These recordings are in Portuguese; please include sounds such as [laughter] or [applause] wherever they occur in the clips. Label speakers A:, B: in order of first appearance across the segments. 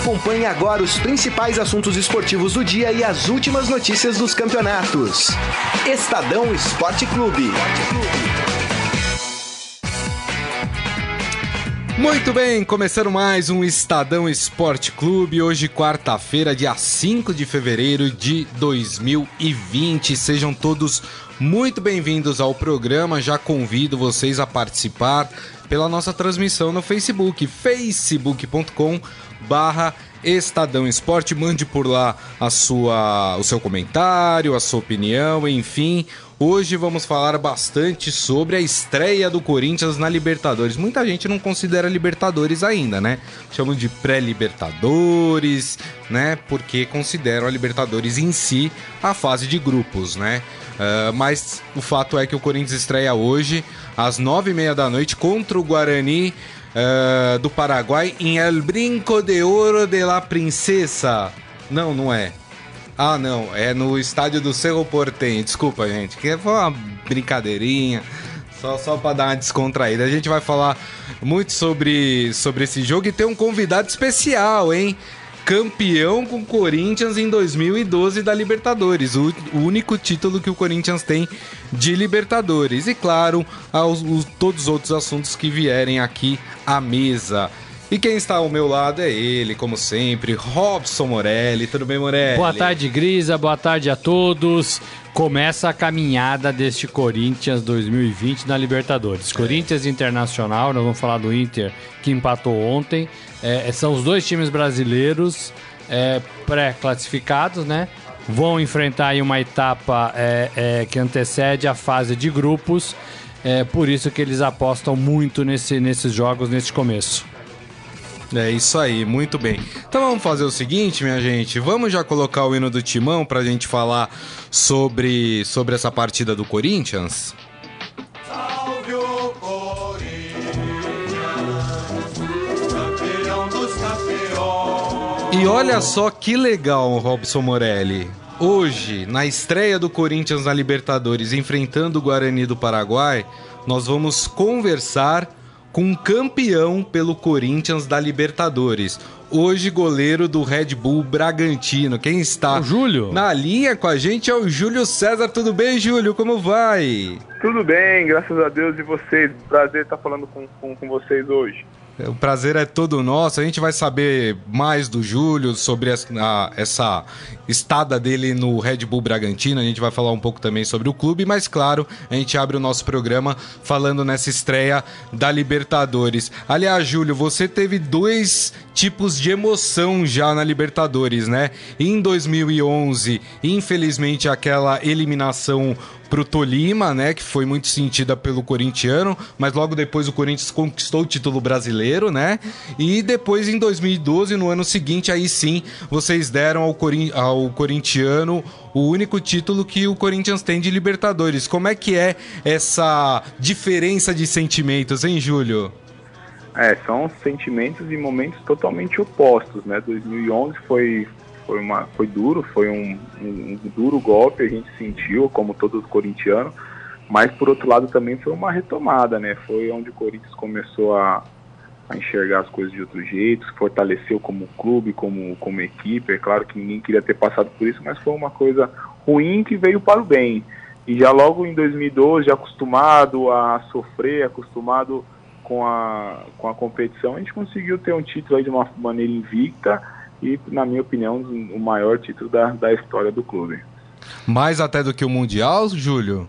A: Acompanhe agora os principais assuntos esportivos do dia e as últimas notícias dos campeonatos. Estadão Esporte Clube.
B: Muito bem, começando mais um Estadão Esporte Clube. Hoje, quarta-feira, dia 5 de fevereiro de 2020. Sejam todos muito bem-vindos ao programa. Já convido vocês a participar pela nossa transmissão no Facebook, facebook.com barra Estadão Esporte. Mande por lá a sua, o seu comentário, a sua opinião, enfim. Hoje vamos falar bastante sobre a estreia do Corinthians na Libertadores. Muita gente não considera Libertadores ainda, né? Chamam de pré-Libertadores, né? Porque consideram a Libertadores em si a fase de grupos, né? Uh, mas o fato é que o Corinthians estreia hoje às nove e meia da noite contra o Guarani uh, do Paraguai em El Brinco de Ouro de la Princesa. Não, não é. Ah, não, é no estádio do Cerro Portenho. Desculpa, gente, que foi uma brincadeirinha. Só, só para dar uma descontraída. A gente vai falar muito sobre, sobre esse jogo e tem um convidado especial, hein? Campeão com o Corinthians em 2012 da Libertadores, o, único título que o Corinthians tem de Libertadores. E claro, aos, os, todos os outros assuntos que vierem aqui à mesa. E quem está ao meu lado é ele, como sempre, Robson Morelli. Tudo bem, Morelli?
C: Boa tarde, Grisa. Boa tarde a todos. Começa a caminhada deste Corinthians 2020 na Libertadores. É. Corinthians Internacional, nós vamos falar do Inter que empatou ontem. É, são os dois times brasileiros é, pré-classificados, né? Vão enfrentar aí uma etapa é, é, que antecede a fase de grupos. É por isso que eles apostam muito nesse, nesses jogos nesse começo.
B: É isso aí, muito bem. Então vamos fazer o seguinte, minha gente. Vamos já colocar o hino do Timão pra gente falar sobre, sobre essa partida do Corinthians? Salve o E olha só que legal, Robson Morelli. Hoje, na estreia do Corinthians na Libertadores, enfrentando o Guarani do Paraguai, nós vamos conversar com campeão pelo Corinthians da Libertadores. Hoje, goleiro do Red Bull Bragantino. Quem está
C: o Júlio.
B: na linha com a gente é o Júlio César. Tudo bem, Júlio? Como vai?
D: Tudo bem, graças a Deus e vocês. Prazer estar falando com, com, com vocês hoje.
B: O prazer é todo nosso. A gente vai saber mais do Júlio sobre essa, essa estada dele no Red Bull Bragantino. A gente vai falar um pouco também sobre o clube, mas claro, a gente abre o nosso programa falando nessa estreia da Libertadores. Aliás, Júlio, você teve dois tipos de emoção já na Libertadores, né? Em 2011, infelizmente, aquela eliminação pro Tolima, né, que foi muito sentida pelo corintiano, mas logo depois o Corinthians conquistou o título brasileiro, né? E depois em 2012, no ano seguinte, aí sim, vocês deram ao, Corin ao corintiano o único título que o Corinthians tem de Libertadores. Como é que é essa diferença de sentimentos, hein, Júlio?
D: É, são sentimentos e momentos totalmente opostos, né? 2011 foi foi, uma, foi duro, foi um, um, um duro golpe, a gente sentiu, como todo corintiano, mas por outro lado também foi uma retomada, né? Foi onde o Corinthians começou a, a enxergar as coisas de outro jeito, se fortaleceu como clube, como, como equipe. É claro que ninguém queria ter passado por isso, mas foi uma coisa ruim que veio para o bem. E já logo em 2012, acostumado a sofrer, acostumado com a, com a competição, a gente conseguiu ter um título aí de uma maneira invicta e, na minha opinião, o maior título da, da história do clube.
B: Mais até do que o Mundial, Júlio?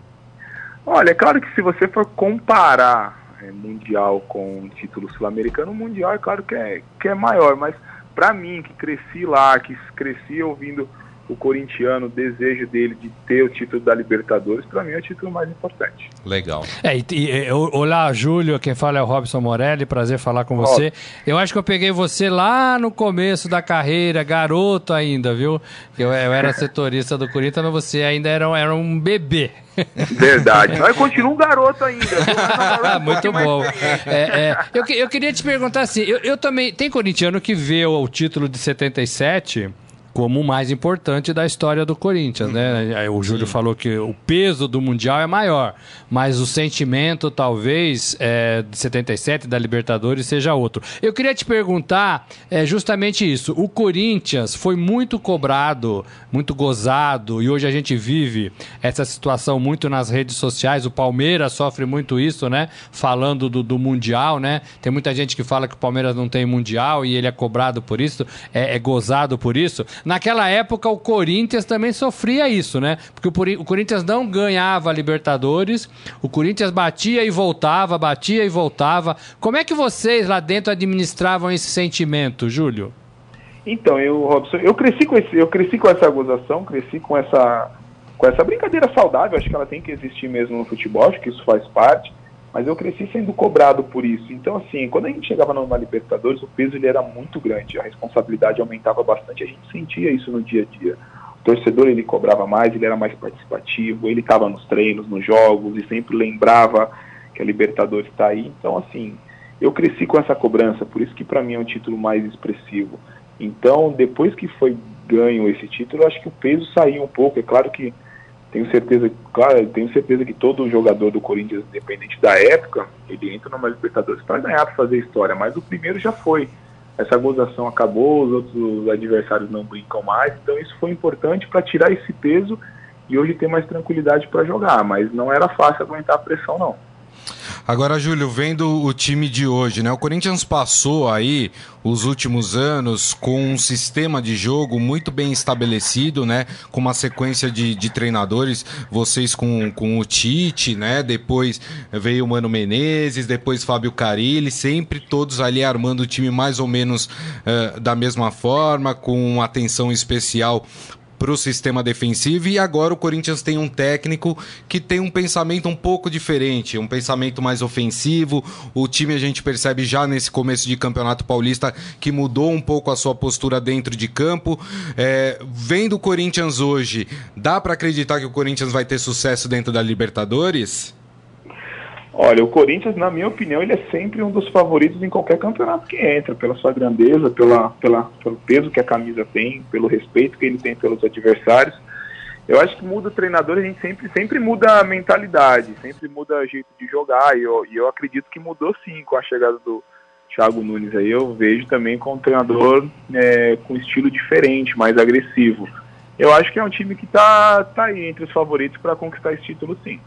D: Olha, é claro que se você for comparar é, Mundial com título sul-americano, o Mundial é claro que é, que é maior, mas para mim, que cresci lá, que cresci ouvindo o corintiano, o desejo dele de ter o título da Libertadores, para mim é o título mais importante.
B: Legal.
C: É, e, e, olá, Júlio, quem fala é o Robson Morelli, prazer falar com você. Eu acho que eu peguei você lá no começo da carreira, garoto ainda, viu? Eu, eu era setorista do Corinthians, mas você ainda era, era um bebê.
D: Verdade. Mas continua um garoto ainda.
C: Muito bom. É, é, eu, eu queria te perguntar assim, eu, eu também. Tem corintiano que vê o, o título de 77 como o mais importante da história do Corinthians, né? O Júlio Sim. falou que o peso do Mundial é maior, mas o sentimento, talvez, é, de 77 da Libertadores seja outro. Eu queria te perguntar é, justamente isso. O Corinthians foi muito cobrado, muito gozado, e hoje a gente vive essa situação muito nas redes sociais. O Palmeiras sofre muito isso, né? Falando do, do Mundial, né? Tem muita gente que fala que o Palmeiras não tem Mundial e ele é cobrado por isso, é, é gozado por isso. Naquela época, o Corinthians também sofria isso, né? Porque o, Corinthians não ganhava Libertadores, o Corinthians batia e voltava, batia e voltava. Como é que vocês lá dentro administravam esse sentimento, Júlio?
D: Então, eu, Robson, eu cresci com esse, eu cresci com essa gozação, cresci com essa com essa brincadeira saudável, acho que ela tem que existir mesmo no futebol, acho que isso faz parte mas eu cresci sendo cobrado por isso. Então, assim, quando a gente chegava numa Libertadores, o peso ele era muito grande, a responsabilidade aumentava bastante, a gente sentia isso no dia a dia. O torcedor ele cobrava mais, ele era mais participativo, ele estava nos treinos, nos jogos e sempre lembrava que a Libertadores está aí. Então, assim, eu cresci com essa cobrança, por isso que para mim é um título mais expressivo. Então, depois que foi ganho esse título, eu acho que o peso saiu um pouco. É claro que tenho certeza, claro, tenho certeza que todo jogador do Corinthians, independente da época, ele entra numa Libertadores para ganhar, para fazer história, mas o primeiro já foi. Essa gozação acabou, os outros adversários não brincam mais, então isso foi importante para tirar esse peso e hoje ter mais tranquilidade para jogar, mas não era fácil aguentar a pressão não.
B: Agora, Júlio, vendo o time de hoje, né? O Corinthians passou aí os últimos anos com um sistema de jogo muito bem estabelecido, né? Com uma sequência de, de treinadores, vocês com, com o Tite, né? Depois veio o Mano Menezes, depois Fábio Carilli, sempre todos ali armando o time mais ou menos uh, da mesma forma, com atenção especial para o sistema defensivo e agora o Corinthians tem um técnico que tem um pensamento um pouco diferente, um pensamento mais ofensivo. O time a gente percebe já nesse começo de campeonato paulista que mudou um pouco a sua postura dentro de campo. É, vendo o Corinthians hoje, dá para acreditar que o Corinthians vai ter sucesso dentro da Libertadores?
D: Olha, o Corinthians, na minha opinião, ele é sempre um dos favoritos em qualquer campeonato que entra, pela sua grandeza, pela, pela, pelo peso que a camisa tem, pelo respeito que ele tem pelos adversários. Eu acho que muda o treinador, a gente sempre, sempre muda a mentalidade, sempre muda o jeito de jogar, e eu, e eu acredito que mudou sim com a chegada do Thiago Nunes aí. Eu vejo também com um treinador é, com estilo diferente, mais agressivo. Eu acho que é um time que está tá aí entre os favoritos para conquistar esse título sim.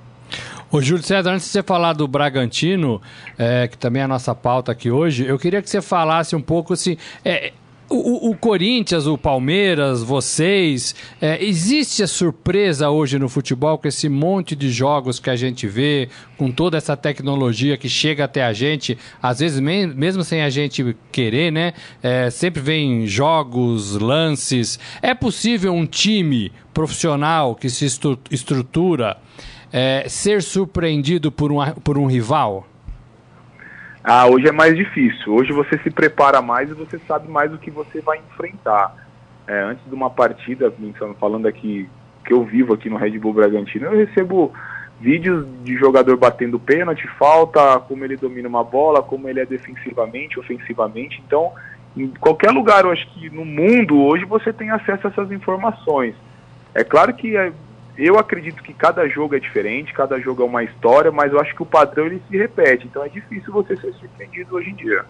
C: Ô, Júlio César, antes de você falar do Bragantino, é, que também é a nossa pauta aqui hoje, eu queria que você falasse um pouco assim. É, o, o, Corinthians, o Palmeiras, vocês, é, existe a surpresa hoje no futebol com esse monte de jogos que a gente vê, com toda essa tecnologia que chega até a gente, às vezes me, mesmo sem a gente querer, né? É, sempre vem jogos, lances. É possível um time profissional que se estrutura é, ser surpreendido por um, por um rival?
D: Ah, hoje é mais difícil. Hoje você se prepara mais e você sabe mais o que você vai enfrentar. É, antes de uma partida, falando aqui que eu vivo aqui no Red Bull Bragantino, eu recebo vídeos de jogador batendo pênalti, falta, como ele domina uma bola, como ele é defensivamente, ofensivamente. Então, em qualquer lugar, eu acho que no mundo hoje você tem acesso a essas informações. É claro que é, eu acredito que cada jogo é diferente, cada jogo é uma história, mas eu acho que o padrão ele se repete, então é difícil você ser surpreendido hoje em dia.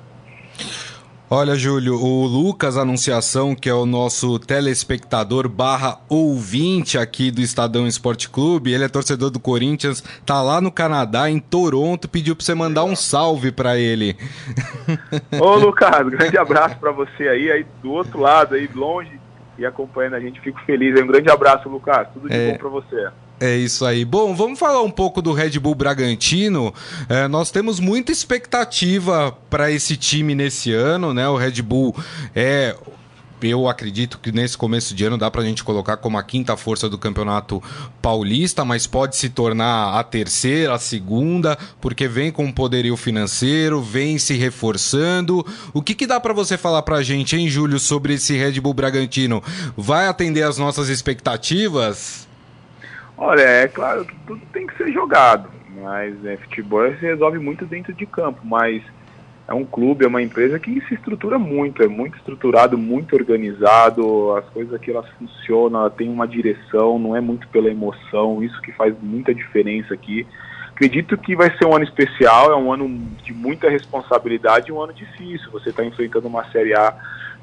B: Olha, Júlio, o Lucas Anunciação, que é o nosso telespectador barra ouvinte aqui do Estadão Esporte Clube, ele é torcedor do Corinthians, tá lá no Canadá, em Toronto, pediu pra você mandar um salve para ele.
D: Ô, Lucas, grande abraço para você aí, aí do outro lado, aí longe, e acompanhando a gente. Fico feliz. Um grande abraço, Lucas. Tudo de é... bom para você.
B: É isso aí. Bom, vamos falar um pouco do Red Bull Bragantino. É, nós temos muita expectativa para esse time nesse ano, né? O Red Bull é eu acredito que nesse começo de ano dá para a gente colocar como a quinta força do campeonato paulista, mas pode se tornar a terceira, a segunda, porque vem com poderio financeiro, vem se reforçando. O que, que dá para você falar para a gente, hein, Júlio, sobre esse Red Bull Bragantino? Vai atender as nossas expectativas?
D: Olha, é claro que tudo tem que ser jogado, mas é, futebol se resolve muito dentro de campo, mas é um clube, é uma empresa que se estrutura muito, é muito estruturado, muito organizado, as coisas aqui elas funcionam, ela tem uma direção, não é muito pela emoção, isso que faz muita diferença aqui. Acredito que vai ser um ano especial, é um ano de muita responsabilidade, um ano difícil. Você está enfrentando uma Série A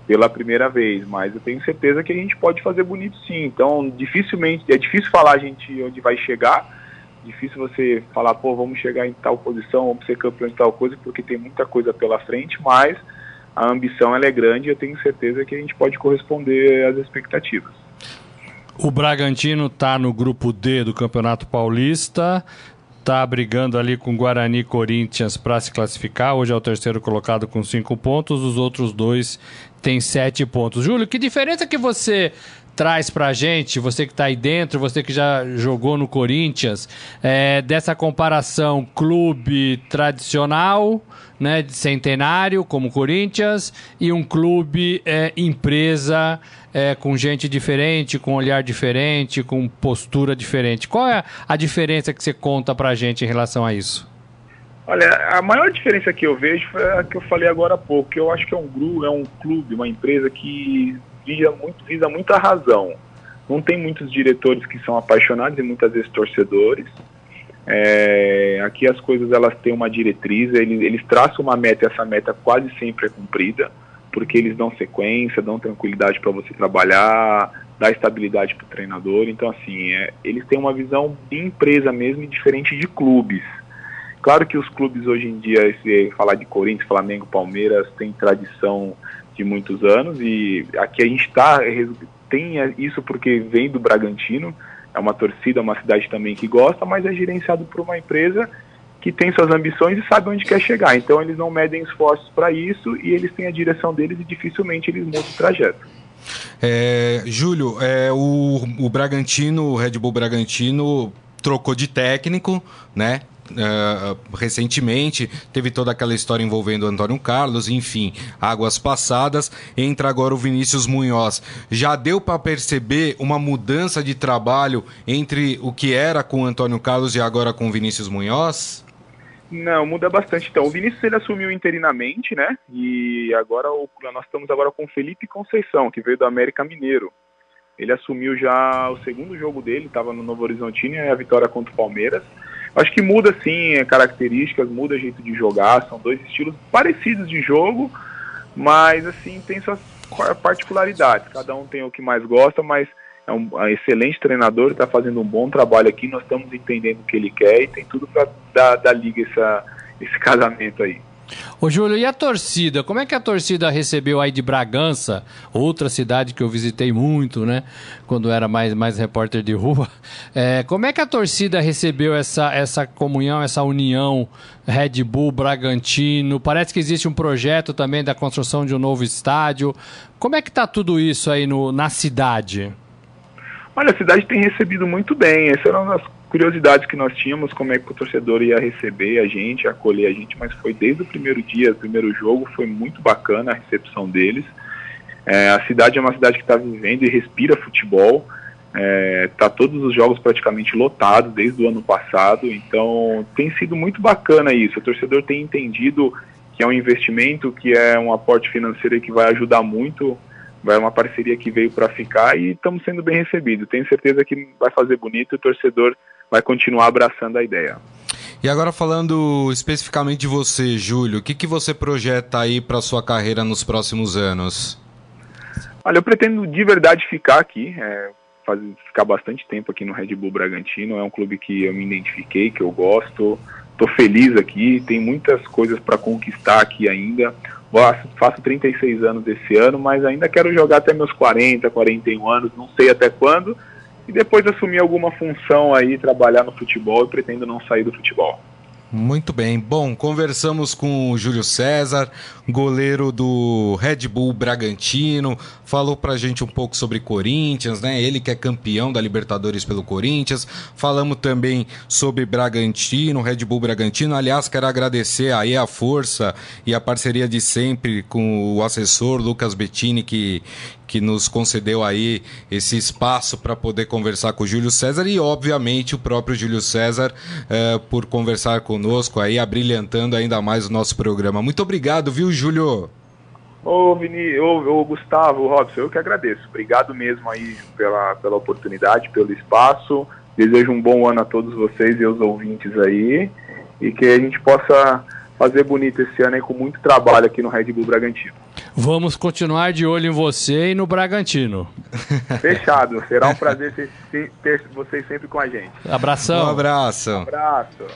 D: pela primeira vez, mas eu tenho certeza que a gente pode fazer bonito sim. Então, dificilmente, é difícil falar a gente onde vai chegar, difícil você falar, pô, vamos chegar em tal posição, vamos ser campeão de tal coisa, porque tem muita coisa pela frente, mas a ambição é grande e eu tenho certeza que a gente pode corresponder às expectativas.
C: O Bragantino está no grupo D do Campeonato Paulista, está brigando ali com Guarani e Corinthians para se classificar. Hoje é o terceiro colocado com cinco pontos, os outros dois têm sete pontos. Júlio, que diferença que você traz pra gente, você que está aí dentro, você que já jogou no Corinthians, é, dessa comparação clube tradicional, né, de centenário, como o Corinthians, e um clube é, empresa é, com gente diferente, com olhar diferente, com postura diferente. Qual é a diferença que você conta pra gente em relação a isso?
D: Olha, a maior diferença que eu vejo foi a que eu falei agora há pouco, que eu acho que é um grupo, é um clube, uma empresa que visa, muito, visa muita razão. Não tem muitos diretores que são apaixonados e muitas vezes torcedores. É, aqui as coisas elas têm uma diretriz, eles, eles traçam uma meta e essa meta quase sempre é cumprida, porque eles dão sequência, dão tranquilidade para você trabalhar, dá estabilidade para o treinador. Então, assim, é, eles têm uma visão de empresa mesmo e diferente de clubes. Claro que os clubes hoje em dia, se falar de Corinthians, Flamengo, Palmeiras, tem tradição de muitos anos e aqui a gente está tem isso porque vem do Bragantino, é uma torcida, uma cidade também que gosta, mas é gerenciado por uma empresa que tem suas ambições e sabe onde quer chegar. Então eles não medem esforços para isso e eles têm a direção deles e dificilmente eles mudam o trajeto.
B: É, Júlio, é, o, o Bragantino, o Red Bull Bragantino trocou de técnico, né? Uh, recentemente, teve toda aquela história envolvendo o Antônio Carlos, enfim, águas passadas. Entra agora o Vinícius Munhoz. Já deu para perceber uma mudança de trabalho entre o que era com o Antônio Carlos e agora com o Vinícius Munhoz?
D: Não, muda bastante. Então, o Vinícius ele assumiu interinamente, né? E agora o, nós estamos agora com o Felipe Conceição, que veio do América Mineiro. Ele assumiu já o segundo jogo dele, estava no Novo Horizontino, e a vitória contra o Palmeiras. Acho que muda sim características, muda jeito de jogar, são dois estilos parecidos de jogo, mas assim tem suas particularidades. Cada um tem o que mais gosta, mas é um, um excelente treinador, está fazendo um bom trabalho aqui, nós estamos entendendo o que ele quer e tem tudo para dar, dar liga essa, esse [laughs] casamento aí.
C: Ô Júlio, e a torcida? Como é que a torcida recebeu aí de Bragança, outra cidade que eu visitei muito, né? Quando era mais, mais repórter de rua. [laughs] É, como é que a torcida recebeu essa, essa comunhão, essa união Red Bull, Bragantino? Parece que existe um projeto também da construção de um novo estádio. Como é que tá tudo isso aí no, na cidade?
D: Olha, a cidade tem recebido muito bem. Essa era uma das curiosidades que nós tínhamos, como é que o torcedor ia receber a gente, acolher a gente, mas foi desde o primeiro dia, o primeiro jogo, foi muito bacana a recepção deles. É, a cidade é uma cidade que está vivendo e respira futebol. É, tá todos os jogos praticamente lotados desde o ano passado, então tem sido muito bacana isso. O torcedor tem entendido que é um investimento, que é um aporte financeiro que vai ajudar muito vai uma parceria que veio para ficar e estamos sendo bem recebidos. Tenho certeza que vai fazer bonito o torcedor vai continuar abraçando a ideia.
B: E agora falando especificamente de você, Júlio, o que, que você projeta aí para sua carreira nos próximos anos?
D: Olha, eu pretendo de verdade ficar aqui, é, fazer, ficar bastante tempo aqui no Red Bull Bragantino. É um clube que eu me identifiquei, que eu gosto. Estou feliz aqui, tem muitas coisas para conquistar aqui ainda. Faço, faço 36 anos esse ano, mas ainda quero jogar até meus 40, 41 anos, não sei até quando e depois assumir alguma função aí, trabalhar no futebol e pretendo não sair do futebol.
B: Muito bem. Bom, conversamos com o Júlio César, goleiro do Red Bull Bragantino, falou pra gente um pouco sobre Corinthians, né? Ele que é campeão da Libertadores pelo Corinthians. Falamos também sobre Bragantino, Red Bull Bragantino. Aliás, quero agradecer aí a força e a parceria de sempre com o assessor Lucas Bettini que que nos concedeu aí esse espaço para poder conversar com o Júlio César e, obviamente, o próprio Júlio César uh, por conversar conosco aí, abrilhantando ainda mais o nosso programa. Muito obrigado, viu, Júlio?
D: Ô, Vini, ô, ô, Gustavo, Robson, eu que agradeço. Obrigado mesmo aí pela, pela oportunidade, pelo espaço. Desejo um bom ano a todos vocês e aos ouvintes aí. E que a gente possa fazer bonito esse ano aí com muito trabalho aqui no Red Bull Bragantino.
C: Vamos continuar de olho em você e no Bragantino.
D: Fechado. Será um [laughs] prazer ter vocês sempre com a gente.
C: Abração.
B: Um abraço.
D: Um abraço.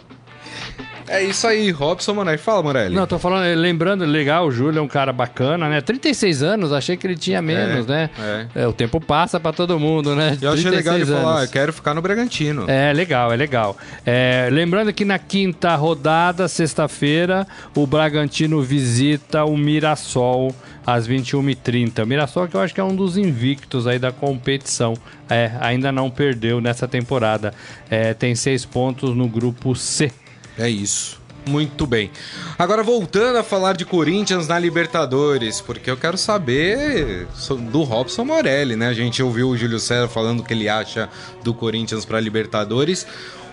B: É isso aí, Robson Morelli. Fala, Morelli.
C: Não, tô falando, lembrando, legal, o Júlio é um cara bacana, né? 36 anos, achei que ele tinha menos,
B: É,
C: né?
B: é.
C: É, o tempo passa pra todo mundo, né?
B: Eu achei legal ele
C: 36
B: falar,
C: anos.
B: eu quero ficar no Bragantino.
C: É legal, é legal. É, lembrando que na quinta rodada, sexta-feira, o Bragantino visita o Mirassol às 21h30. O Mirassol que eu acho que é um dos invictos aí da competição. É, ainda não perdeu nessa temporada. É, tem seis pontos no grupo C.
B: É isso. Muito bem. Agora voltando a falar de Corinthians na Libertadores, porque eu quero saber do Robson Morelli, né? A gente ouviu o Júlio César falando o que ele acha do Corinthians para Libertadores.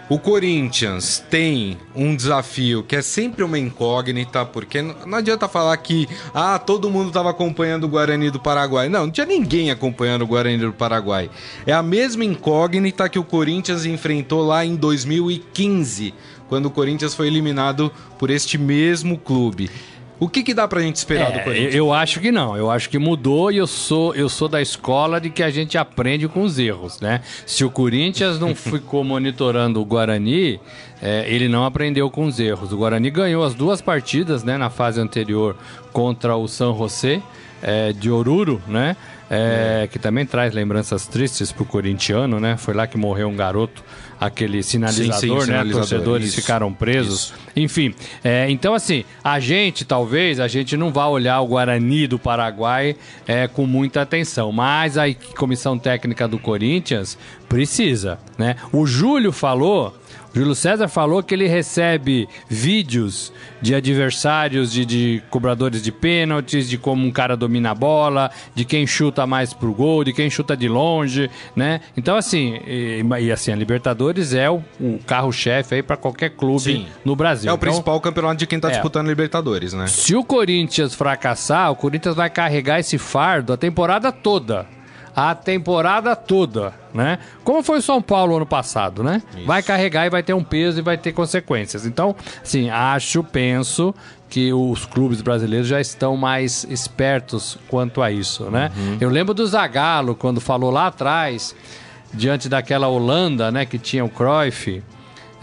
B: O Corinthians tem um desafio que é sempre uma incógnita, porque não adianta falar que ah, todo mundo estava acompanhando o Guarani do Paraguai. Não, não tinha ninguém acompanhando o Guarani do Paraguai. É a mesma incógnita que o Corinthians enfrentou lá em 2015, quando o Corinthians foi eliminado por este mesmo clube. O que, que dá pra gente esperar do
C: É,
B: Corinthians?
C: eu acho que não. Eu acho que mudou e eu sou, eu sou da escola de que a gente aprende com os erros, né? Se o Corinthians não [laughs] ficou monitorando o Guarani, é, ele não aprendeu com os erros. O Guarani ganhou as duas partidas, né, na fase anterior contra o San José é, de Oruro, né? É, que também traz lembranças tristes pro corintiano, né? Foi lá que morreu um garoto, aquele sinalizador,
B: sim,
C: né?
B: sinalizador,
C: Torcedores
B: isso.
C: ficaram presos.
B: Isso.
C: Enfim, é, então assim, a gente talvez, a gente não vá olhar o Guarani do Paraguai é, com muita atenção, mas a comissão técnica do Corinthians precisa, né? O Júlio falou, Júlio César falou que ele recebe vídeos de adversários, de, de cobradores de pênaltis, de como um cara domina a bola, de quem chuta mais pro gol, de quem chuta de longe, né? Então assim, e, e assim, a Libertadores é o, o carro-chefe aí para qualquer clube
B: Sim.
C: no Brasil.
B: É o
C: Então,
B: principal campeonato de quem tá
C: É.
B: disputando Libertadores, né?
C: se o Corinthians fracassar, o Corinthians vai carregar esse fardo a temporada toda. A temporada toda, né? Como foi o São Paulo ano passado, né? Vai carregar e vai ter um peso e vai ter consequências. Então, assim, acho, penso que os clubes brasileiros já estão mais espertos quanto a isso, né? Eu lembro do Zagallo quando falou lá atrás, diante daquela Holanda, né, que tinha o Cruyff,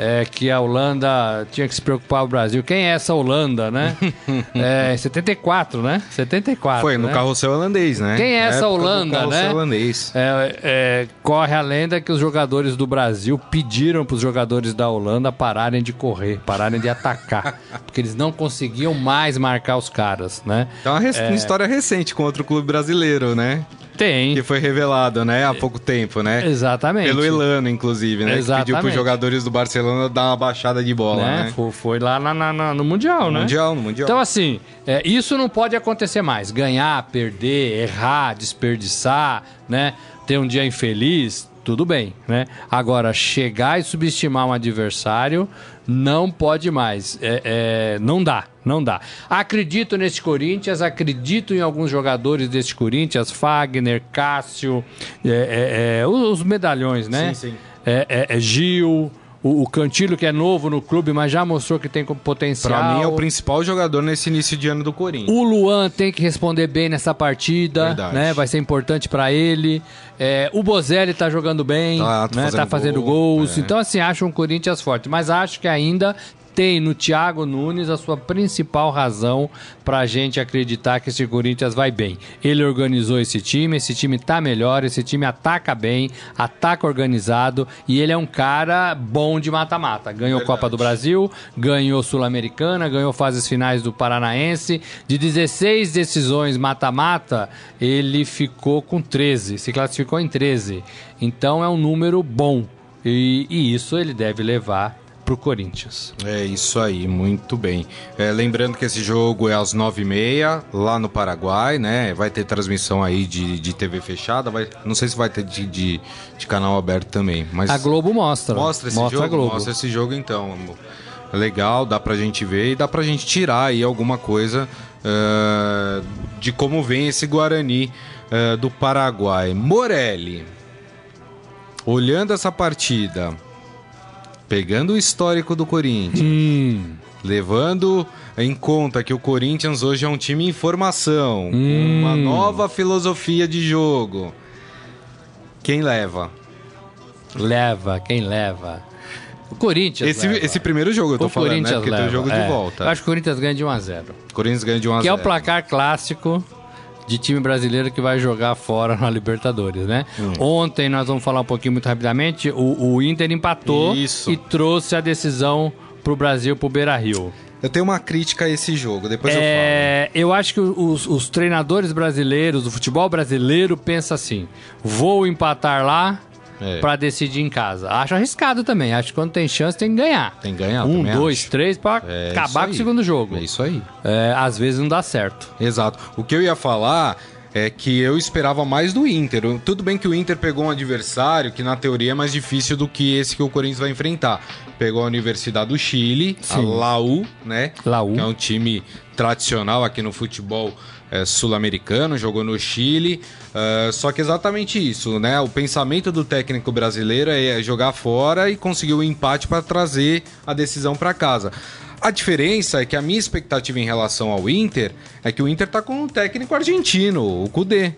C: é, que a Holanda tinha que se preocupar o Brasil. Quem é essa Holanda, né? [laughs] é, 74, né? 74.
B: Foi no
C: né?
B: carrossel holandês, né?
C: Quem é essa Holanda, né?
B: holandês.
C: É, é, corre a lenda que os jogadores do Brasil pediram para os jogadores da Holanda pararem de correr, pararem de atacar, [laughs] porque eles não conseguiam mais marcar os caras, né?
B: Então, uma, rec- uma história recente com outro clube brasileiro, né?
C: Tem.
B: Que foi revelado, né? Há pouco tempo, né?
C: Exatamente.
B: Pelo Elano, inclusive, né? Que pediu
C: Exatamente.
B: pros jogadores do Barcelona dar uma baixada de bola,
C: né?
B: né?
C: Foi, foi lá na- na- no Mundial, né?
B: Mundial, no Mundial.
C: Então, assim, é, isso não pode acontecer mais. Ganhar, perder, errar, desperdiçar, né? Ter um dia infeliz, tudo bem, né? Agora, chegar e subestimar um adversário não pode mais. É, é, não dá, não dá. Acredito nesse Corinthians, acredito em alguns jogadores desse Corinthians, Fagner, Cássio, é, é, é, os medalhões, né?
B: Sim, sim.
C: É Gil, o, o Cantilho, que é novo no clube, mas já mostrou que tem potencial.
B: Pra mim é o principal jogador nesse início de ano do Corinthians.
C: O Luan tem que responder bem nessa partida,
B: Verdade.
C: né? Vai ser importante pra ele. É, o Bozelli tá jogando bem,
B: Tá, tá
C: né?
B: fazendo
C: tá fazendo
B: gol,
C: gols.
B: é.
C: Então, assim, acho um Corinthians forte. Mas acho que ainda tem no Thiago Nunes a sua principal razão pra gente acreditar que esse Corinthians vai bem. Ele organizou esse time, esse time tá melhor, esse time ataca bem, ataca organizado e ele é um cara bom de mata-mata. Ganhou
B: Verdade.
C: Copa do Brasil, ganhou Sul-Americana, ganhou fases finais do Paranaense. De 16 decisões mata-mata, ele ficou com 13, se classificou em 13. Então é um número bom. E, e isso ele deve levar pro Corinthians.
B: É isso aí, muito bem. É, lembrando que esse jogo é às 9h30, lá no Paraguai, né? Vai ter transmissão aí de, de TV fechada, vai, não sei se vai ter de, de, de canal aberto também. Mas
C: A Globo mostra.
B: mostra esse
C: mostra
B: jogo? Mostra esse jogo então. Legal, dá pra gente ver e dá pra gente tirar aí alguma coisa eh, de como vem esse Guarani eh, do Paraguai. Morelli, olhando essa partida, pegando o histórico do Corinthians,
C: Hum,
B: levando em conta que o Corinthians hoje é um time em formação,
C: Hum.
B: uma nova filosofia de jogo. Quem leva?
C: leva, quem leva? O Corinthians
B: Esse,
C: leva.
B: esse primeiro jogo eu tô
C: o
B: falando, né? Porque tem
C: leva.
B: o jogo
C: é.
B: de volta.
C: Eu acho que o Corinthians ganha de 1 a 0
B: Corinthians ganha de 1 a 0.
C: Que é o placar clássico de time brasileiro que vai jogar fora na Libertadores, né?
B: Hum.
C: Ontem nós vamos falar um pouquinho muito rapidamente. O, o Inter empatou
B: Isso.
C: e trouxe a decisão pro Brasil, pro Beira Rio.
B: Eu tenho uma crítica a esse jogo, depois eu
C: É, eu acho que os, os treinadores brasileiros, o futebol brasileiro, pensa assim: vou empatar lá
B: É.
C: pra decidir em casa. Acho arriscado também. Acho que quando tem chance tem que ganhar.
B: Tem que ganhar,
C: Um, dois,
B: acho.
C: três pra
B: É
C: acabar com o segundo jogo.
B: É isso aí.
C: É, às vezes não dá certo.
B: Exato. O que eu ia falar é que eu esperava mais do Inter. Tudo bem que o Inter pegou um adversário que na teoria é mais difícil do que esse que o Corinthians vai enfrentar. Pegou a Universidade do Chile, a
C: Sim.
B: Laú, né?
C: Laú.
B: Que é um time tradicional aqui no futebol eh, sul-americano, jogou no Chile. Ah, só que exatamente isso, né? O pensamento do técnico brasileiro é jogar fora e conseguir o empate para trazer a decisão para casa. A diferença é que a minha expectativa em relação ao Inter é que o Inter tá com um técnico argentino, o Cudê.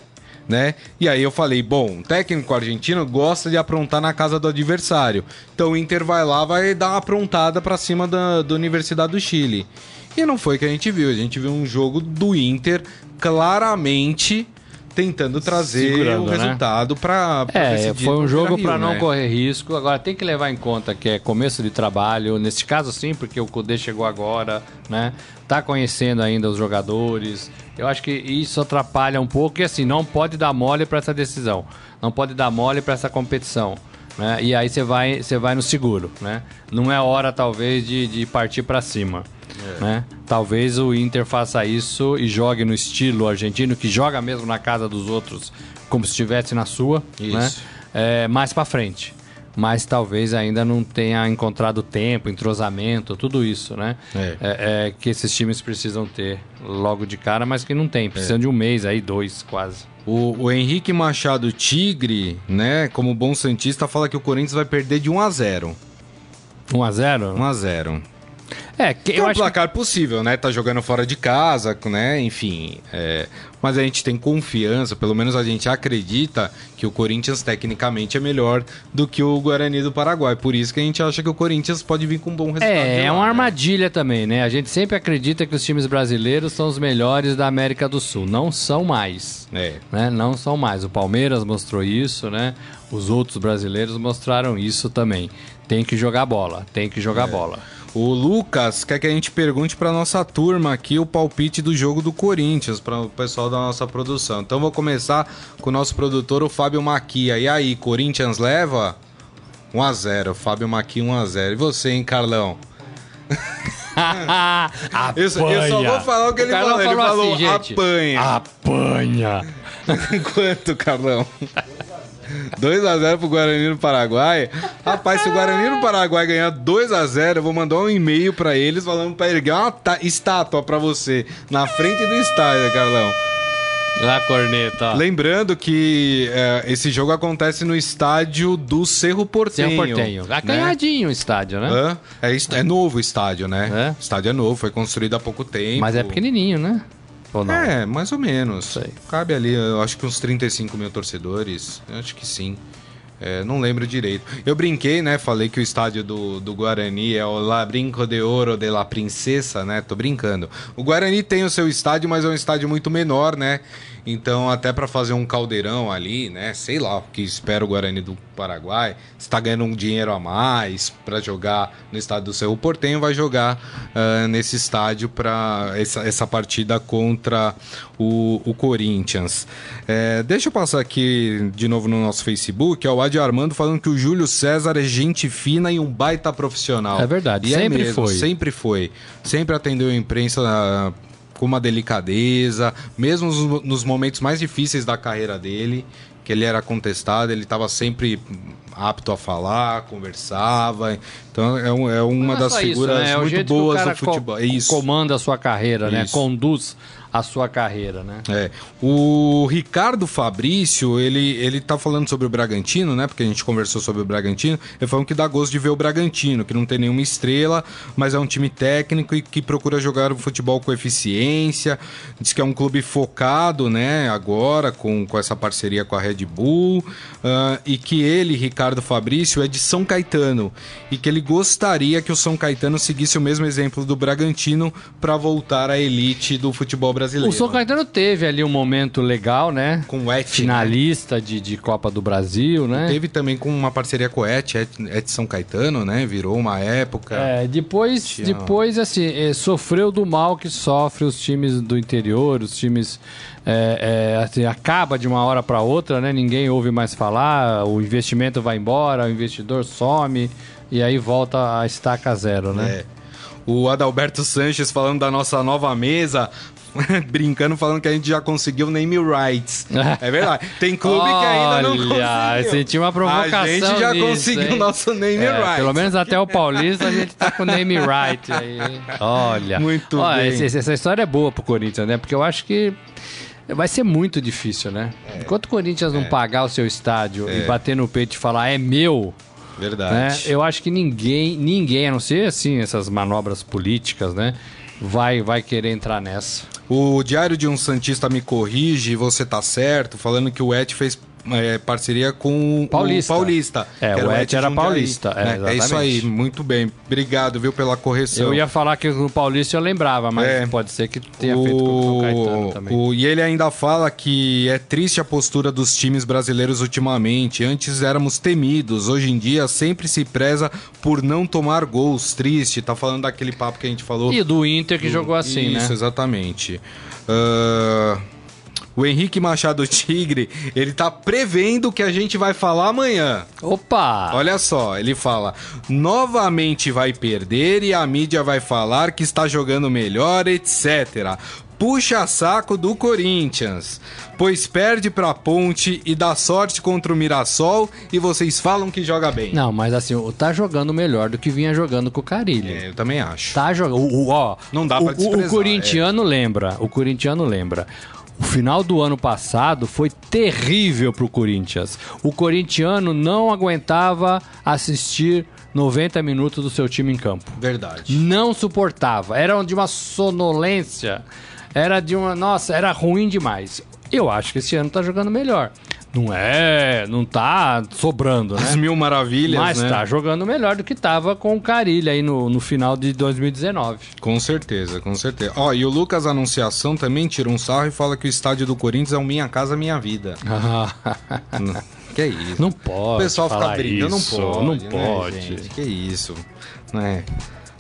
B: Né? E aí eu falei, bom, o técnico argentino gosta de aprontar na casa do adversário. Então o Inter vai lá, vai dar uma aprontada pra cima da, da Universidade do Chile. E não foi o que a gente viu. A gente viu um jogo do Inter claramente tentando trazer
C: Segurando,
B: o
C: né?
B: resultado pra, pra
C: É, foi um jogo para não
B: né?
C: correr risco. Agora tem que levar em conta que é começo de trabalho, nesse caso sim, porque o Cudê chegou agora, né? Tá conhecendo ainda os jogadores. Eu acho que isso atrapalha um pouco e assim, não pode dar mole para essa decisão. Não pode dar mole para essa competição. Né? E aí você vai, você vai no seguro, né? Não é hora talvez de, de partir para cima.
B: É.
C: Né? Talvez o Inter faça isso e jogue no estilo argentino, que joga mesmo na casa dos outros, como se estivesse na sua,
B: Isso.
C: né? É, mais pra frente. Mas talvez ainda não tenha encontrado tempo, entrosamento, tudo isso, né?
B: É.
C: É, é, que esses times precisam ter logo de cara, mas que não tem. Precisam de um mês aí, dois quase.
B: O, o Henrique Machado Tigre, né, como bom Santista, fala que o Corinthians vai perder de 1 a 0
C: 1 a 0
B: 1 a 0
C: É, que
B: Que é um
C: acho que
B: placar possível, né? Tá jogando fora de casa, né? Enfim. é, Mas a gente tem confiança, pelo menos a gente acredita que o Corinthians tecnicamente é melhor do que o Guarani do Paraguai. Por isso que a gente acha que o Corinthians pode vir com um bom resultado. de
C: É, é
B: lá,
C: uma
B: né?
C: armadilha também, né? A gente sempre acredita que os times brasileiros são os melhores da América do Sul. Não são mais.
B: É.
C: né? Não são mais. O Palmeiras mostrou isso, né? Os outros brasileiros mostraram isso também. Tem que jogar bola, tem que
B: É.
C: jogar bola.
B: O Lucas quer que a gente pergunte pra nossa turma aqui o palpite do jogo do Corinthians, para o pessoal da nossa produção. Então vou começar com o nosso produtor, o Fábio Maquia. E aí, Corinthians leva? 1x0, Fábio Maquia 1x0. E você, hein, Carlão? [laughs] Eu, só- eu só vou falar o que ele
C: Carlão
B: falou. Ele falou
C: assim, gente,
B: apanha.
C: Apanha. [laughs]
B: Quanto, Carlão? 2x0 pro Guarani no Paraguai. Rapaz, se o Guarani no Paraguai ganhar 2x0, eu vou mandar um e-mail pra eles falando pra erguer uma ta- estátua pra você na frente do estádio, Carlão.
C: Lá, corneta.
B: Lembrando que é, esse jogo acontece no estádio do Cerro Portenho.
C: Cerro Portenho.
B: né?
C: Acanhadinho o estádio, né?
B: É, ist- é novo o estádio, né?
C: É?
B: O estádio é novo, foi construído há pouco tempo.
C: Mas é pequenininho, né? Ou não?
B: É, mais ou menos.
C: Sei.
B: Cabe ali, eu acho que uns 35 mil torcedores. Eu acho que sim. É, não lembro direito. Eu brinquei, né? Falei que o estádio do, do Guarani é o La Brinco de Ouro de la Princesa, né? Tô brincando. O Guarani tem o seu estádio, mas é um estádio muito menor, né? Então, até para fazer um caldeirão ali, né? Sei lá, o que espera o Guarani do Paraguai, está ganhando um dinheiro a mais para jogar no estádio do Cerro Portenho, vai jogar uh, nesse estádio para essa, essa partida contra o, o Corinthians. É, deixa eu passar aqui de novo no nosso Facebook, é o Adi Armando falando que o Júlio César é gente fina e um baita profissional.
C: É verdade,
B: e é
C: sempre
B: é mesmo,
C: foi.
B: Sempre foi. Sempre atendeu a imprensa. Uh, com uma delicadeza, mesmo nos, nos momentos mais difíceis da carreira dele, que ele era contestado, ele estava sempre apto a falar, conversava. Então é, um, é uma das figuras
C: isso, né?
B: muito
C: é
B: boas do futebol.
C: Co isso. Comanda a sua carreira, né?
B: Isso.
C: né? Conduz a sua carreira, né?
B: É. O Ricardo Fabrício, ele, ele tá falando sobre o Bragantino, né? Porque a gente conversou sobre o Bragantino. Ele falou que dá gosto de ver o Bragantino, que não tem nenhuma estrela, mas é um time técnico e que procura jogar o futebol com eficiência. Diz que é um clube focado, né? Agora, com, com essa parceria com a Red Bull. Uh, e que ele, Ricardo Fabrício, é de São Caetano. E que ele gostaria que o São Caetano seguisse o mesmo exemplo do Bragantino para voltar à elite do futebol brasileiro brasileiro.
C: O São Caetano teve ali um momento legal, né?
B: Com o Et.
C: Finalista né? de, de Copa do Brasil, né?
B: teve também com uma parceria com o Et, Et, Et São Caetano, né? Virou uma época.
C: É, depois, Tinha... depois assim, é, sofreu do mal que sofre os times do interior, os times. É, é, assim, acaba de uma hora para outra, né? Ninguém ouve mais falar, o investimento vai embora, o investidor some e aí volta a estaca zero, né?
B: É. O Adalberto Sanches falando da nossa nova mesa, [laughs] brincando, falando que a gente já conseguiu name rights. é verdade. Tem clube que ainda não conseguiu.
C: senti uma provocação
B: A gente já
C: nisso,
B: conseguiu
C: hein?
B: nosso name
C: é,
B: rights.
C: Pelo menos até o [laughs] Paulista a gente tá com name right aí. Olha.
B: Muito
C: Olha,
B: bem.
C: Essa, essa história é boa pro Corinthians, né? Porque eu acho que Vai ser muito difícil, né? É. Enquanto o Corinthians não é. pagar o seu estádio é. e bater no peito e falar é meu,
B: Verdade.
C: Né? Eu acho que ninguém, ninguém, a não ser assim, essas manobras políticas, né? Vai, vai querer entrar nessa.
B: O Diário de um Santista me corrige, você tá certo, falando que o Et fez é, parceria com
C: Paulista.
B: o Paulista.
C: É, o Et era Paulista. É,
B: né? é, isso aí, muito bem. Obrigado, viu, pela correção.
C: Eu ia falar que o Paulista eu lembrava, mas é, pode ser que tenha o... feito com o Caetano também.
B: O... E ele ainda fala que é triste a postura dos times brasileiros ultimamente. Antes éramos temidos, hoje em dia sempre se preza por não tomar gols. Triste, tá falando daquele papo que a gente falou.
C: E do Inter que do... jogou assim,
B: isso,
C: né?
B: Isso, exatamente. Uh... O Henrique Machado Tigre, ele tá prevendo o que a gente vai falar amanhã.
C: Opa!
B: Olha só, ele fala: novamente vai perder e a mídia vai falar que está jogando melhor, etc. Puxa saco do Corinthians, pois perde pra Ponte e dá sorte contra o Mirassol e vocês falam que joga bem.
C: Não, mas assim, tá jogando melhor do que vinha jogando com o Carilho.
B: É, eu também acho.
C: Tá jogando. Ó,
B: não dá pra
C: o, o corintiano é. lembra, o corintiano lembra. O final do ano passado foi terrível para o Corinthians. O corintiano não aguentava assistir 90 minutos do seu time em campo.
B: Verdade.
C: Não suportava. Era de uma sonolência. Era de uma. Nossa, era ruim demais. Eu acho que esse ano tá jogando melhor. Não é, não tá sobrando, né?
B: As mil maravilhas,
C: Mas
B: né?
C: tá jogando melhor do que tava com o Carilha aí no, no final de 2019.
B: Com certeza, com certeza. Ó, e o Lucas Anunciação também tira um sarro e fala que o estádio do Corinthians é o Minha Casa Minha Vida. [laughs] que é isso?
C: Não pode.
B: O pessoal fica brincando,
C: isso,
B: não pode.
C: Não
B: né,
C: pode.
B: gente? Que isso? Né?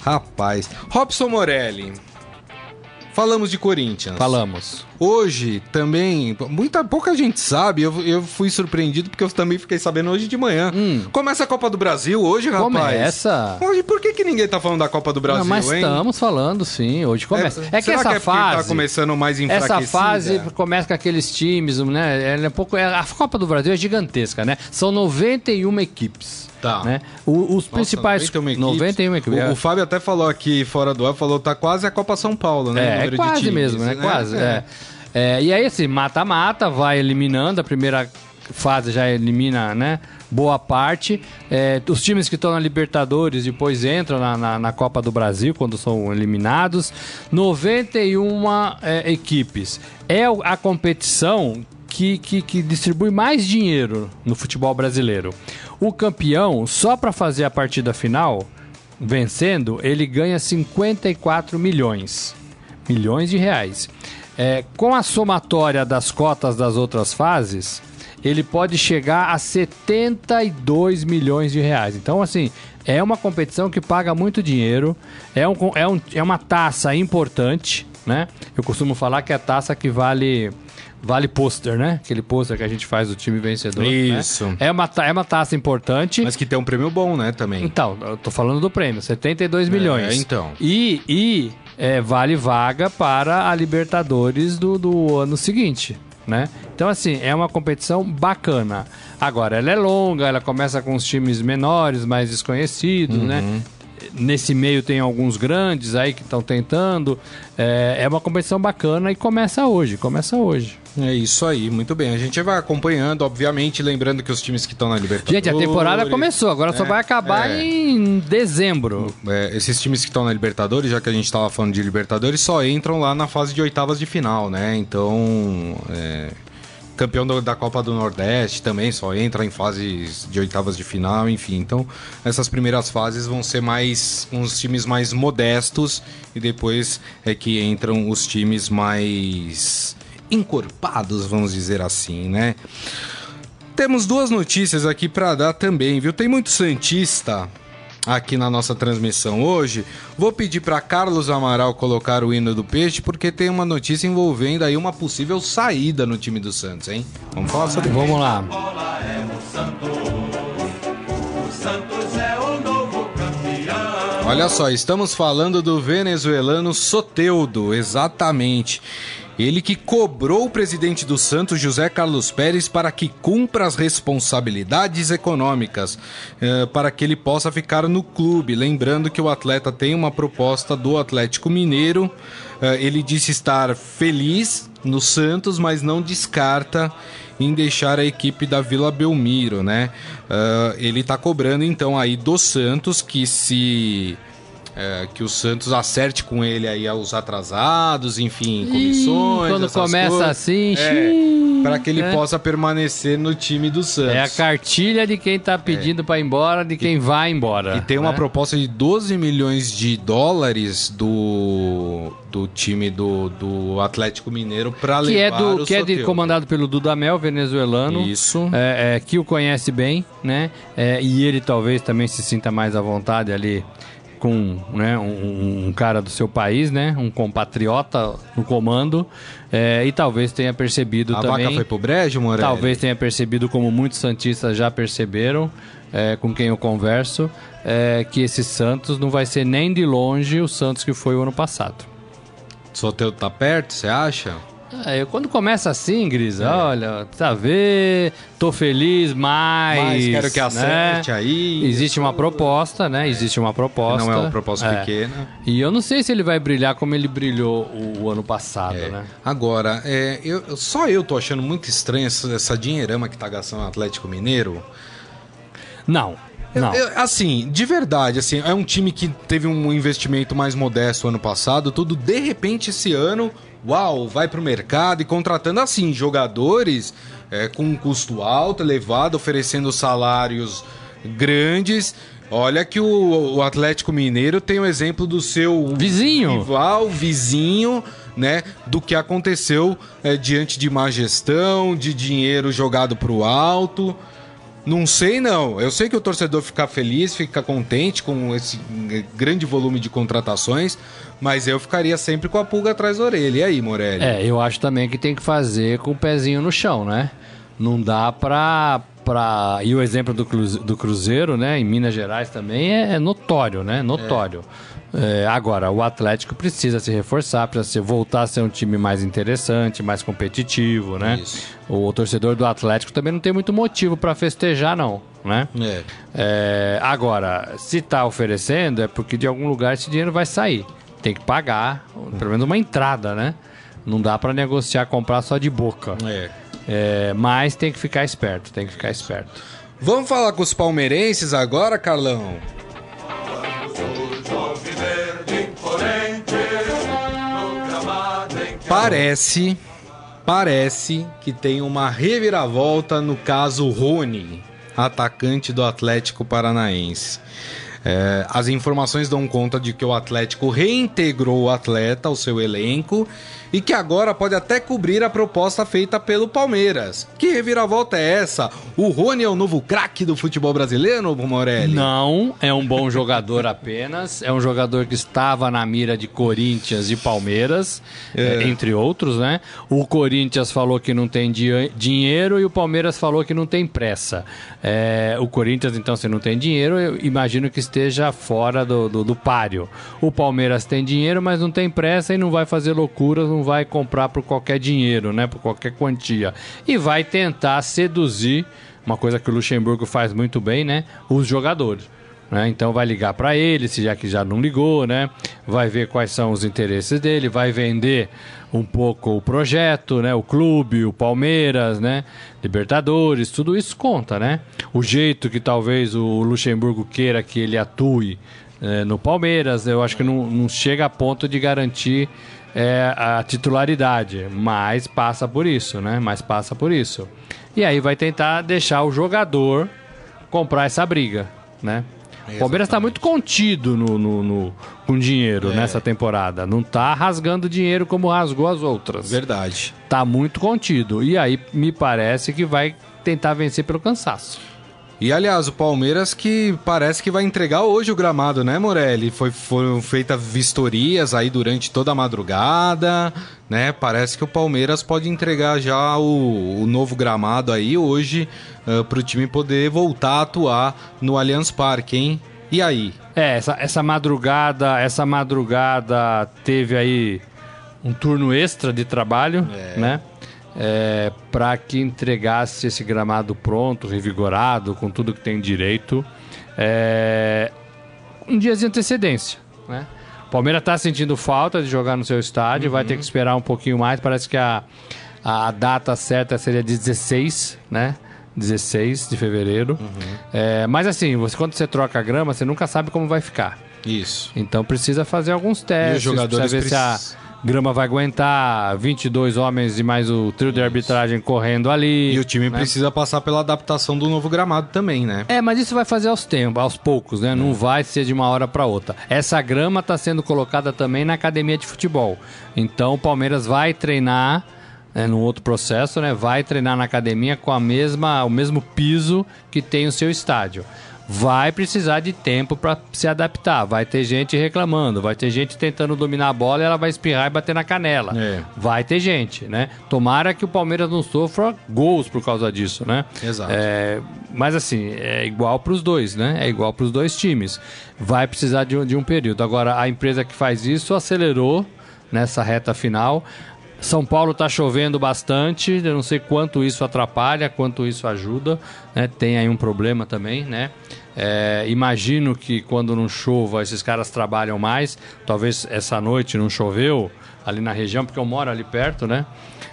B: Rapaz. Robson Morelli. Falamos de Corinthians.
C: Falamos.
B: Hoje também, muita pouca gente sabe, eu, eu fui surpreendido porque eu também fiquei sabendo hoje de manhã.
C: Hum.
B: Começa a Copa do Brasil hoje, rapaz.
C: Começa.
B: Hoje, por que, que ninguém tá falando da Copa do Brasil,
C: Não, mas
B: hein?
C: estamos falando, sim. Hoje começa. É, é que essa
B: que é
C: fase.
B: tá começando mais enfraquecida?
C: Essa fase começa com aqueles times, né? Ela é pouco, a Copa do Brasil é gigantesca, né? São 91 equipes.
B: Tá.
C: Né? O, os
B: Nossa,
C: principais.
B: 91 equipes.
C: 91 equipes.
B: O, o, Fábio até falou aqui fora do ar, falou tá quase a Copa São Paulo, né?
C: É, é quase
B: times,
C: mesmo, né?
B: né?
C: Quase.
B: É.
C: É. É, e aí, assim, mata-mata, vai eliminando. A primeira fase já elimina, né? Boa parte. É, os times que estão na Libertadores depois entram na, na, na, Copa do Brasil quando são eliminados. 91 é, equipes. É a competição que, que, que, distribui mais dinheiro no futebol brasileiro. O campeão, só para fazer a partida final, vencendo, ele ganha 54 milhões. Milhões de reais. É, com a somatória das cotas das outras fases, ele pode chegar a 72 milhões de reais. Então, assim, é uma competição que paga muito dinheiro, é, um, é, um, é uma taça importante, né? Eu costumo falar que é a taça que vale vale pôster, né? Aquele pôster que a gente faz do time vencedor. né?
B: Isso.
C: É, uma, é uma taça importante.
B: Mas que tem um prêmio bom, né, também.
C: Então, eu tô falando do prêmio, 72 milhões.
B: então.
C: E, e é, vale vaga para a Libertadores do, do ano seguinte, né? Então, assim, é uma competição bacana. Agora, ela é longa, ela começa com os times menores, mais desconhecidos,
B: Uhum.
C: né? Nesse meio tem alguns grandes aí que estão tentando. É, é uma competição bacana e começa hoje, começa hoje.
B: É isso aí, muito bem. A gente vai acompanhando, obviamente, lembrando que os times que estão na Libertadores...
C: Gente, a temporada começou, agora só
B: É,
C: vai acabar
B: é.
C: em dezembro.
B: É, esses times que estão na Libertadores, já que a gente estava falando de Libertadores, só entram lá na fase de oitavas de final, né? Então, é, campeão da Copa do Nordeste também só entra em fases de oitavas de final, enfim. Então, essas primeiras fases vão ser mais uns times mais modestos e depois é que entram os times mais encorpados, vamos dizer assim, né? Temos duas notícias aqui para dar também, viu? Tem muito Santista aqui na nossa transmissão hoje. Vou pedir para Carlos Amaral colocar o hino do peixe, porque tem uma notícia envolvendo aí uma possível saída no time do Santos, hein? Vamos falar sobre
C: Vamos lá.
B: Olha só, estamos falando do venezuelano Soteudo, exatamente. Ele que cobrou o presidente do Santos, José Carlos Pérez, para que cumpra as responsabilidades econômicas, eh, para que ele possa ficar no clube. Lembrando que o atleta tem uma proposta do Atlético Mineiro. Eh, ele disse estar feliz no Santos, mas não descarta em deixar a equipe da Vila Belmiro, né? Ah, ele tá cobrando então aí do Santos que se é, que o Santos acerte com ele aí aos atrasados, enfim, comissões.
C: quando
B: essas
C: começa
B: coisas.
C: assim,
B: é, para que ele
C: né?
B: possa permanecer no time do Santos.
C: É a cartilha de quem tá pedindo pra ir embora, de quem vai embora.
B: É. E tem uma
C: né?
B: proposta de 12 milhões de dólares do, do time do, do Atlético Mineiro para levar
C: que é do
B: o
C: que é de, comandado pelo Dudamel, venezuelano.
B: Isso.
C: É, é, que o conhece bem, né? É, e ele talvez também se sinta mais à vontade ali com né, um, um cara do seu país, né? Um compatriota no comando. É, e talvez tenha percebido
B: A
C: também.
B: vaca foi pro brejo, Morelli?
C: Talvez tenha percebido, como muitos Santistas já perceberam, é, com quem eu converso, é, que esse Santos não vai ser nem de longe o Santos que foi o ano passado.
B: Soteldo tá perto, você acha?
C: É, quando começa assim, Grisa, olha, tá ver, tô feliz, mas.
B: Mas quero que
C: né?
B: acerte aí.
C: Existe uma proposta, né? Existe uma proposta.
B: Não é uma proposta
C: É.
B: pequena.
C: E eu não sei se ele vai brilhar como ele brilhou o, o ano passado,
B: É.
C: né?
B: Agora, é, eu, só eu tô achando muito estranho essa, essa dinheirama que tá gastando o Atlético Mineiro.
C: Não.
B: Eu-
C: Não.
B: eu- assim, de verdade, assim, é um time que teve um investimento mais modesto ano passado, tudo de repente esse ano, uau, vai pro mercado e contratando assim jogadores é, com um custo alto, elevado, oferecendo salários grandes. Olha que o, o Atlético Mineiro tem o exemplo do seu
C: Vizinho.
B: rival, vizinho, né? Do que aconteceu é, diante de má gestão, de dinheiro jogado pro alto. Não sei não. Eu sei que o torcedor fica feliz, fica contente com esse grande volume de contratações, mas eu ficaria sempre com a pulga atrás da orelha. E aí, Morelli?
C: É, eu acho também que tem que fazer com o pezinho no chão, né? Não dá pra. pra... E o exemplo do, do Cruzeiro, né? Em Minas Gerais também é, é notório, né? Notório. É, agora, o Atlético precisa se reforçar, precisa se- voltar a ser um time mais interessante, mais competitivo, né?
B: Isso.
C: O torcedor do Atlético também não tem muito motivo pra festejar, não, né?
B: É.
C: É, agora, se tá oferecendo, é porque de algum lugar esse dinheiro vai sair. Tem que pagar, pelo menos uma entrada, né? Não dá pra negociar, comprar só de boca.
B: É.
C: É, mas tem que ficar esperto, tem que ficar esperto.
B: Vamos falar com os palmeirenses agora, Carlão? Parece, parece que tem uma reviravolta no caso Rony, atacante do Atlético Paranaense. É, as informações dão conta de que o Atlético reintegrou o atleta ao seu elenco e que agora pode até cobrir a proposta feita pelo Palmeiras. Que reviravolta é essa? O Rony é o novo craque do futebol brasileiro, Morelli?
C: Não, é um bom jogador [laughs] apenas. É um jogador que estava na mira de Corinthians e Palmeiras, é. entre outros, né? O Corinthians falou que não tem dinheiro e o Palmeiras falou que não tem pressa. É, o Corinthians, então, se não tem dinheiro, eu imagino que esteja fora do, do, do páreo. O Palmeiras tem dinheiro, mas não tem pressa e não vai fazer loucuras, não vai comprar por qualquer dinheiro, né? Por qualquer quantia. E vai tentar seduzir, uma coisa que o Luxemburgo faz muito bem, né? Os jogadores. Né? Então vai ligar para ele, se já que já não ligou, né? Vai ver quais são os interesses dele, vai vender um pouco o projeto, né? O clube, o Palmeiras, né? Libertadores, tudo isso conta, né? O jeito que talvez o Luxemburgo queira que ele atue é, no Palmeiras, eu acho que não, não chega a ponto de garantir é, a titularidade, mas passa por isso, né? Mas passa por isso. E aí vai tentar deixar o jogador comprar essa briga, né? O Palmeiras está muito contido no, no, no com dinheiro é. nessa temporada. Não está rasgando dinheiro como rasgou as outras.
B: Verdade.
C: Está muito contido. E aí me parece que vai tentar vencer pelo cansaço.
B: E aliás, o Palmeiras que parece que vai entregar hoje o gramado, né, Morelli? Foi, foram feitas vistorias aí durante toda a madrugada, né? Parece que o Palmeiras pode entregar já o, o novo gramado aí hoje uh, para o time poder voltar a atuar no Allianz Parque, hein? E aí?
C: É, essa, essa madrugada, essa madrugada teve aí um turno extra de trabalho, é. né? é, para que entregasse esse gramado pronto, revigorado, com tudo que tem direito, é, um dia de antecedência. Né? O Palmeiras está sentindo falta de jogar no seu estádio, uhum. vai ter que esperar um pouquinho mais. Parece que a, a data certa seria 16, né? 16 de fevereiro. Uhum. É, mas assim, você, quando você troca a grama, você nunca sabe como vai ficar.
B: Isso.
C: Então precisa fazer alguns testes. E os jogadores precisa ver precis... se a Grama vai aguentar 22 homens e mais o trio de arbitragem correndo ali.
B: E o time né? precisa passar pela adaptação do novo gramado também, né?
C: É, mas isso vai fazer aos tempos, aos poucos, né? Não vai ser de uma hora para outra. Essa grama está sendo colocada também na academia de futebol. Então o Palmeiras vai treinar é, no outro processo, né? Vai treinar na academia com a mesma, o mesmo piso que tem o seu estádio vai precisar de tempo para se adaptar. Vai ter gente reclamando, vai ter gente tentando dominar a bola e ela vai espirrar e bater na canela. É. Vai ter gente, né? Tomara que o Palmeiras não sofra gols por causa disso, né?
B: Exato.
C: É, mas assim, é igual para os dois, né? É igual para os dois times. Vai precisar de um, de um período. Agora, a empresa que faz isso acelerou nessa reta final. São Paulo está chovendo bastante, eu não sei quanto isso atrapalha, quanto isso ajuda, né? Tem aí um problema também, né? É, imagino que quando não chova, esses caras trabalham mais. Talvez essa noite não choveu ali na região, porque eu moro ali perto, né?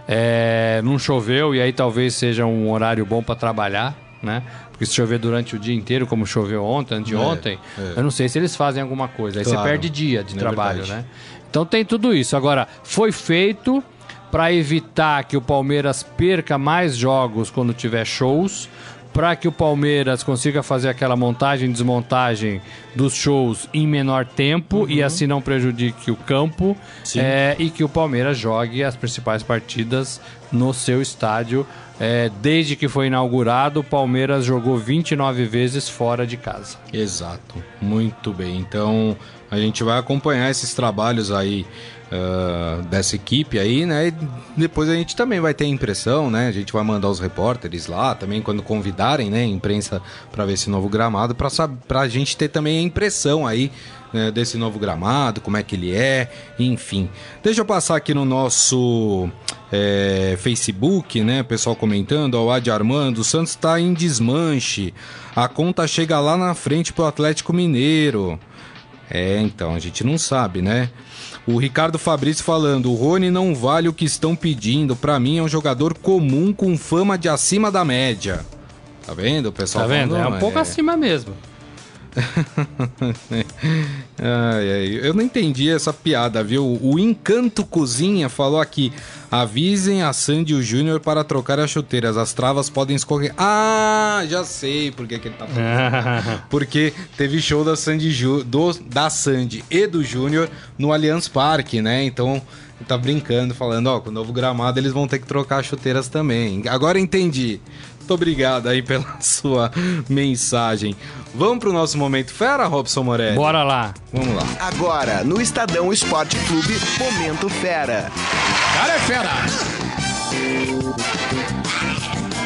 C: É, não choveu e aí talvez seja um horário bom para trabalhar, né? Porque se chover durante o dia inteiro, como choveu ontem, anteontem, é, é. eu não sei se eles fazem alguma coisa. Aí claro, você perde dia de é trabalho, verdade. né? Então tem tudo isso. Agora, foi feito para evitar que o Palmeiras perca mais jogos quando tiver shows para que o Palmeiras consiga fazer aquela montagem e desmontagem dos shows em menor tempo uhum. e assim não prejudique o campo é, e que o Palmeiras jogue as principais partidas no seu estádio. É, desde que foi inaugurado, o Palmeiras jogou 29 vezes fora de casa.
B: Exato, muito bem. Então a gente vai acompanhar esses trabalhos aí uh, dessa equipe aí, né? E depois a gente também vai ter impressão, né? A gente vai mandar os repórteres lá também quando convidarem, né? Imprensa para ver esse novo gramado, para a gente ter também a impressão aí né, desse novo gramado, como é que ele é, enfim. Deixa eu passar aqui no nosso é, Facebook, né? Pessoal comentando, ó, o Adi Armando, o Santos está em desmanche. A conta chega lá na frente pro Atlético Mineiro. É, então, a gente não sabe, né? O Ricardo Fabrício falando: o Rony não vale o que estão pedindo. Para mim é um jogador comum com fama de acima da média. Tá vendo, pessoal?
C: Tá vendo? Falando, é um pouco é... acima mesmo. [laughs]
B: ai, ai, eu não entendi essa piada, viu? O Encanto Cozinha falou aqui: avisem a Sandy e o Júnior para trocar as chuteiras, as travas podem escorrer. Ah, já sei por que, que ele tá falando. [laughs] Porque teve show da Sandy, Ju, do, da Sandy e do Júnior no Allianz Parque, né? Então tá brincando, falando, ó, com o novo gramado eles vão ter que trocar chuteiras também. Agora entendi. Muito obrigado aí pela [laughs] sua mensagem. Vamos pro nosso momento fera, Robson Morelli?
C: Bora lá.
B: Vamos lá.
A: Agora, no Estadão Esporte Clube, Momento Fera.
C: Cara é fera!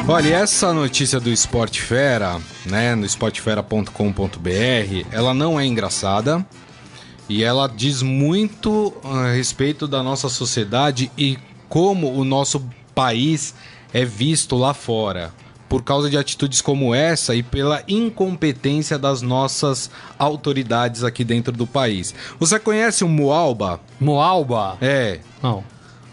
B: Olha, essa notícia do Esporte Fera, né, no esportefera.com.br, ela não é engraçada e ela diz muito a respeito da nossa sociedade e como o nosso país é visto lá fora. Por causa de atitudes como essa e pela incompetência das nossas autoridades aqui dentro do país. Você conhece o Moalba?
C: Moalba?
B: É.
C: Não,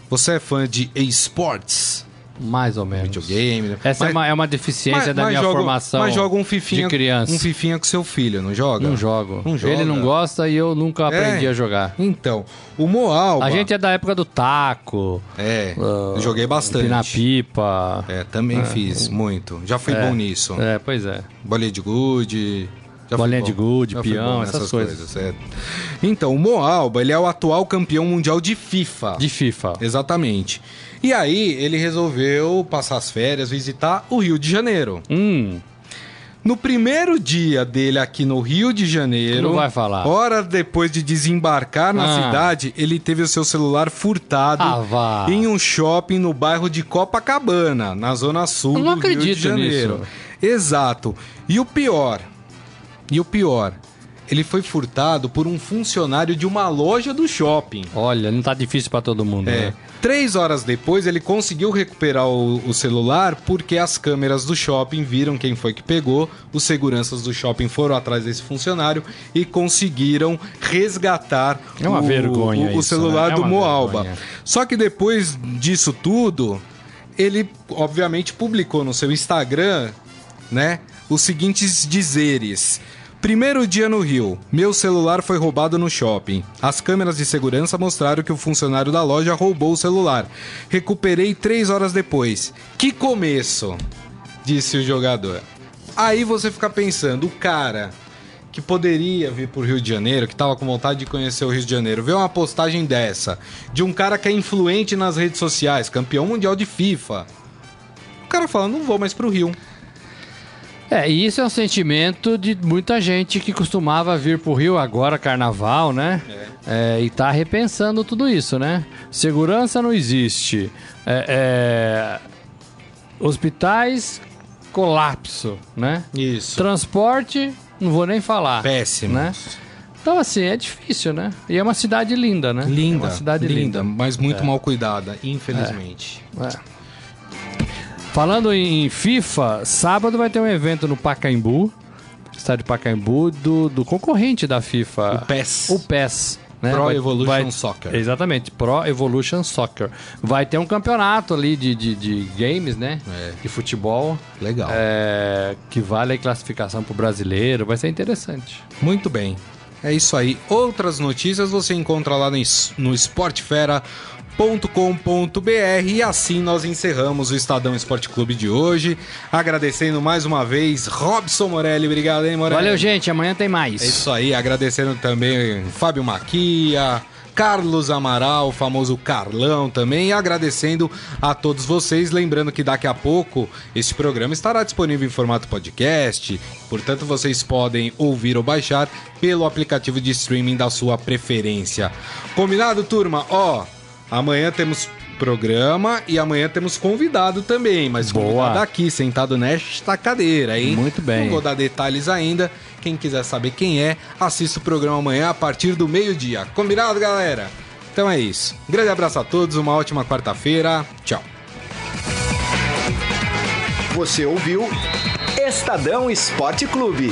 B: Você é fã de esportes?
C: Mais ou menos.
B: Videogame? né?
C: Essa é,
B: Mas-
C: uma, é uma deficiência da minha
B: joga,
C: formação
B: Mas joga um fifinha,
C: de criança.
B: um fifinha com seu filho, não joga?
C: Não jogo.
B: Não joga.
C: Ele não gosta e eu nunca aprendi
B: É.
C: a jogar.
B: Então, o Moalba...
C: A gente é da época do taco.
B: É,
C: ah,
B: joguei bastante.
C: Na pipa.
B: É, também fiz muito. Já fui
C: É.
B: bom nisso.
C: É, pois é.
B: Bolinha de gude... já
C: Bolinha de gude, peão, essas
B: nessas
C: coisas.
B: é. Então, o Moalba, ele é o atual campeão mundial de FIFA.
C: De FIFA.
B: Exatamente. E aí, ele resolveu passar as férias, visitar o Rio de Janeiro.
C: Hum,
B: No primeiro dia dele aqui no Rio de Janeiro,
C: Não vai falar.
B: horas depois de desembarcar na
C: Ah.
B: cidade, ele teve o seu celular furtado
C: Ah,
B: em um shopping no bairro de Copacabana, na zona sul
C: Eu não
B: do Rio de Janeiro.
C: nisso.
B: Exato. E o pior, e o pior, ele foi furtado por um funcionário de uma loja do shopping.
C: olha, não tá difícil pra todo mundo,
B: É.
C: né?
B: Três horas depois, ele conseguiu recuperar o, o celular porque as câmeras do shopping viram quem foi que pegou. Os seguranças do shopping foram atrás desse funcionário e conseguiram resgatar
C: É uma
B: o,
C: vergonha
B: o- o
C: isso,
B: celular
C: né? É
B: do Moalba.
C: vergonha.
B: Só que depois disso tudo, ele obviamente publicou no seu Instagram, né, os seguintes dizeres. Primeiro dia no Rio, meu celular foi roubado no shopping. As câmeras de segurança mostraram que o funcionário da loja roubou o celular. Recuperei três horas depois. Que começo! Disse o jogador. Aí você fica pensando, o cara que poderia vir pro Rio de Janeiro, que tava com vontade de conhecer o Rio de Janeiro, vê uma postagem dessa, de um cara que é influente nas redes sociais, campeão mundial de FIFA. O cara fala, não vou mais pro Rio.
C: É, e isso é um sentimento de muita gente que costumava vir pro Rio agora, carnaval, né? É, e tá repensando tudo isso, né? Segurança não existe. É, é, Hospitais, colapso, né?
B: Isso.
C: Transporte, não vou nem falar.
B: Péssimo.
C: Né? Então, assim, é difícil, né? E é uma cidade linda, né?
B: Linda,
C: É uma cidade linda.
B: linda, mas muito mal cuidada, infelizmente.
C: É. Falando em FIFA, sábado vai ter um evento no Pacaembu, estádio Pacaembu, do, do concorrente da FIFA.
B: O PES.
C: O PES. Né?
B: Pro
C: Vai-
B: Evolution
C: vai-
B: Soccer.
C: Exatamente, Pro Evolution Soccer. Vai ter um campeonato ali de, de, de games, né?
B: É.
C: De futebol.
B: Legal.
C: é, que vale a classificação pro brasileiro. Vai ser interessante.
B: Muito bem. É isso aí. Outras notícias você encontra lá no, no esportefera.com.br e assim nós encerramos o Estadão Esporte Clube de hoje. Agradecendo mais uma vez Robson Morelli. Obrigado, hein, Morelli?
C: Valeu, gente. Amanhã tem mais.
B: É isso aí, agradecendo também Fábio Maquia, Carlos Amaral, o famoso Carlão também, e agradecendo a todos vocês. Lembrando que daqui a pouco este programa estará disponível em formato podcast, portanto vocês podem ouvir ou baixar pelo aplicativo de streaming da sua preferência. Combinado, turma? Ó, amanhã temos programa e amanhã temos convidado também, mas
C: Boa.
B: convidado aqui, sentado nesta cadeira, hein?
C: Muito bem.
B: Não vou dar detalhes ainda. Quem quiser saber quem é, assista o programa amanhã a partir do meio-dia. Combinado, galera? Então é isso. Um grande abraço a todos, uma ótima quarta-feira. Tchau.
A: Você ouviu Estadão Esporte Clube.